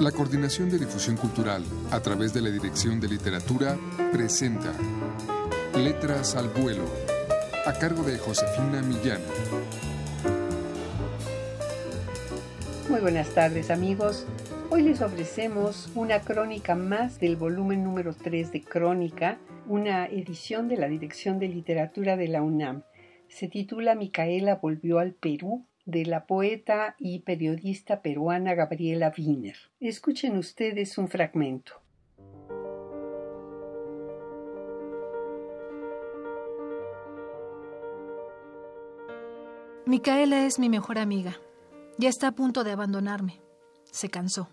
La Coordinación de Difusión Cultural, a través de la Dirección de Literatura, presenta Letras al Vuelo, a cargo de Josefina Millán. Muy buenas tardes amigos. Hoy les ofrecemos una crónica más del volumen número 3 de Crónica, una edición de la Dirección de Literatura de la UNAM. Se titula Micaela volvió al Perú de la poeta y periodista peruana Gabriela Wiener. Escuchen ustedes un fragmento. Micaela es mi mejor amiga. Ya está a punto de abandonarme. Se cansó.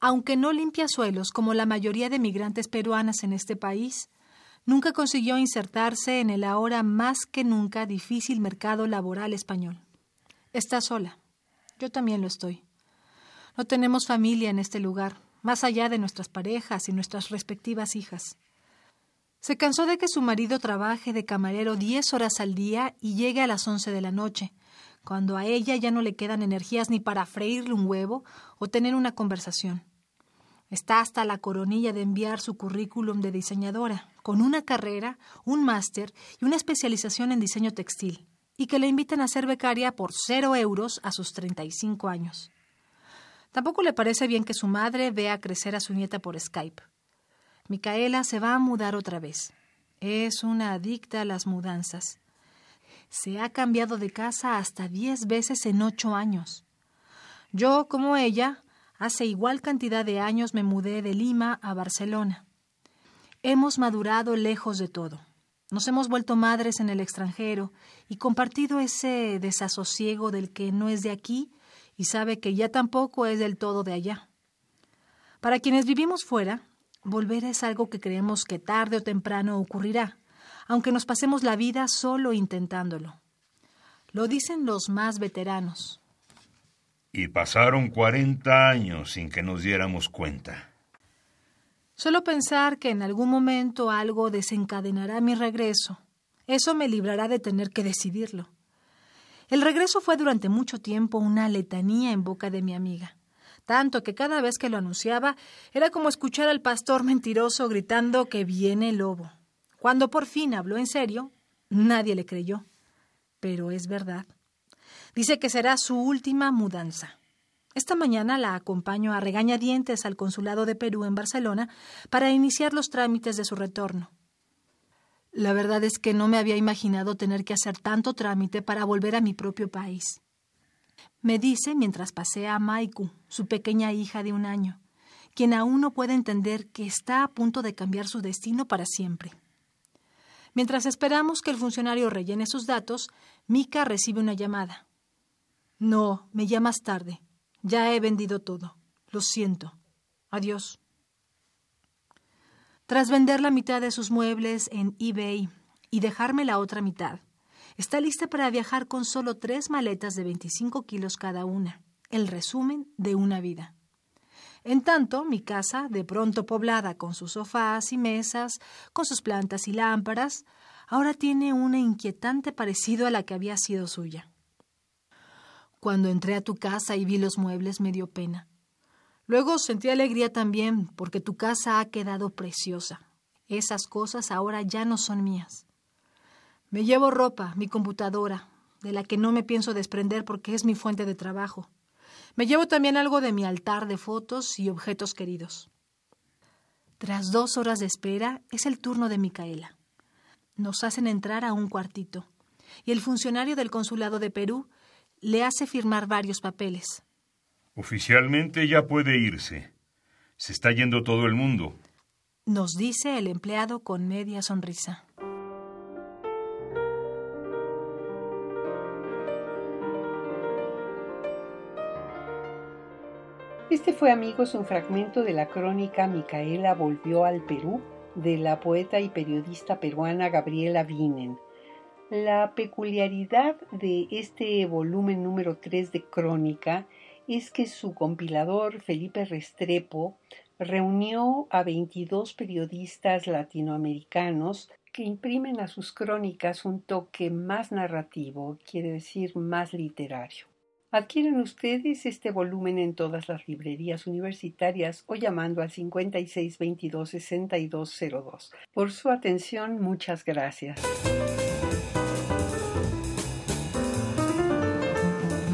Aunque no limpia suelos como la mayoría de migrantes peruanas en este país, nunca consiguió insertarse en el ahora más que nunca difícil mercado laboral español. Está sola. Yo también lo estoy. No tenemos familia en este lugar, más allá de nuestras parejas y nuestras respectivas hijas. Se cansó de que su marido trabaje de camarero diez horas al día y llegue a las once de la noche, cuando a ella ya no le quedan energías ni para freírle un huevo o tener una conversación. Está hasta la coronilla de enviar su currículum de diseñadora, con una carrera, un máster y una especialización en diseño textil y que le invitan a ser becaria por cero euros a sus 35 años. Tampoco le parece bien que su madre vea crecer a su nieta por Skype. Micaela se va a mudar otra vez. Es una adicta a las mudanzas. Se ha cambiado de casa hasta diez veces en ocho años. Yo, como ella, hace igual cantidad de años me mudé de Lima a Barcelona. Hemos madurado lejos de todo. Nos hemos vuelto madres en el extranjero y compartido ese desasosiego del que no es de aquí y sabe que ya tampoco es del todo de allá. Para quienes vivimos fuera, volver es algo que creemos que tarde o temprano ocurrirá, aunque nos pasemos la vida solo intentándolo. Lo dicen los más veteranos. Y pasaron cuarenta años sin que nos diéramos cuenta. Solo pensar que en algún momento algo desencadenará mi regreso, eso me librará de tener que decidirlo. El regreso fue durante mucho tiempo una letanía en boca de mi amiga, tanto que cada vez que lo anunciaba era como escuchar al pastor mentiroso gritando que viene el lobo. Cuando por fin habló en serio, nadie le creyó. Pero es verdad. Dice que será su última mudanza. Esta mañana la acompaño a regañadientes al Consulado de Perú en Barcelona para iniciar los trámites de su retorno. La verdad es que no me había imaginado tener que hacer tanto trámite para volver a mi propio país. Me dice mientras pasea a Maiku, su pequeña hija de un año, quien aún no puede entender que está a punto de cambiar su destino para siempre. Mientras esperamos que el funcionario rellene sus datos, Mika recibe una llamada. No, me llamas tarde. Ya he vendido todo. Lo siento. Adiós. Tras vender la mitad de sus muebles en eBay y dejarme la otra mitad, está lista para viajar con solo tres maletas de 25 kilos cada una, el resumen de una vida. En tanto, mi casa, de pronto poblada con sus sofás y mesas, con sus plantas y lámparas, ahora tiene un inquietante parecido a la que había sido suya. Cuando entré a tu casa y vi los muebles me dio pena. Luego sentí alegría también porque tu casa ha quedado preciosa. Esas cosas ahora ya no son mías. Me llevo ropa, mi computadora, de la que no me pienso desprender porque es mi fuente de trabajo. Me llevo también algo de mi altar de fotos y objetos queridos. Tras dos horas de espera es el turno de Micaela. Nos hacen entrar a un cuartito y el funcionario del consulado de Perú le hace firmar varios papeles. Oficialmente ya puede irse. Se está yendo todo el mundo. Nos dice el empleado con media sonrisa. Este fue, amigos, un fragmento de la crónica Micaela volvió al Perú de la poeta y periodista peruana Gabriela Vinen. La peculiaridad de este volumen número 3 de Crónica es que su compilador Felipe Restrepo reunió a 22 periodistas latinoamericanos que imprimen a sus crónicas un toque más narrativo, quiere decir más literario. Adquieren ustedes este volumen en todas las librerías universitarias o llamando al 5622-6202. Por su atención, muchas gracias.